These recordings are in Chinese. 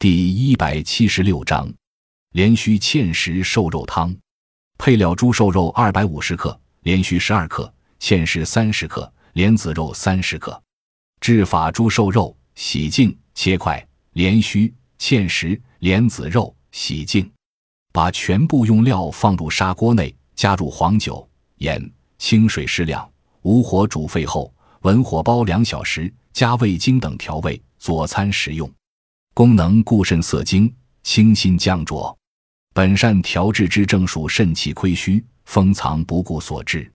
第一百七十六章，连须芡实瘦肉汤。配料：猪瘦肉二百五十克，连须十二克，芡实三十克，莲子肉三十克。制法：猪瘦肉洗净切块，连须、芡实、莲子肉洗净。把全部用料放入砂锅内，加入黄酒、盐、清水适量，无火煮沸后，文火煲两小时，加味精等调味，佐餐食用。功能固肾涩精，清心降浊。本善调治之正属肾气亏虚、封藏不顾所致，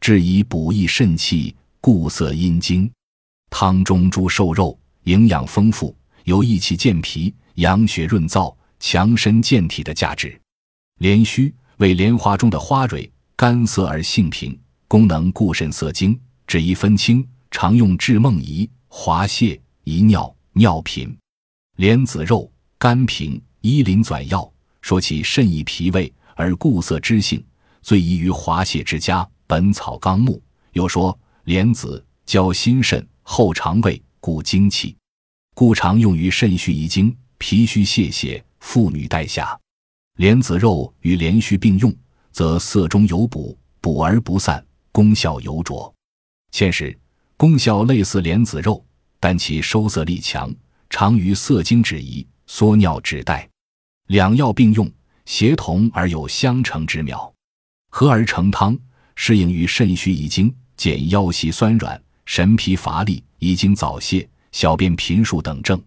治以补益肾气、固涩阴精。汤中猪瘦肉营养丰富，有益气健脾、养血润燥、强身健体的价值。莲须为莲花中的花蕊，干涩而性平，功能固肾涩精，治宜分清，常用治梦遗、滑泻、遗尿、尿频。莲子肉甘平，医淋纂药。说其肾益脾胃而固涩之性，最宜于滑泻之家。《本草纲目》又说莲子交心肾，后肠胃，固精气，故常用于肾虚遗精、脾虚泄泻、妇女带下。莲子肉与连须并用，则色中有补，补而不散，功效尤卓。芡实功效类似莲子肉，但其收涩力强。常于涩精止遗、缩尿止带，两药并用，协同而有相成之妙，合而成汤，适应于肾虚遗精、减腰膝酸软、神疲乏力、遗精早泄、小便频数等症。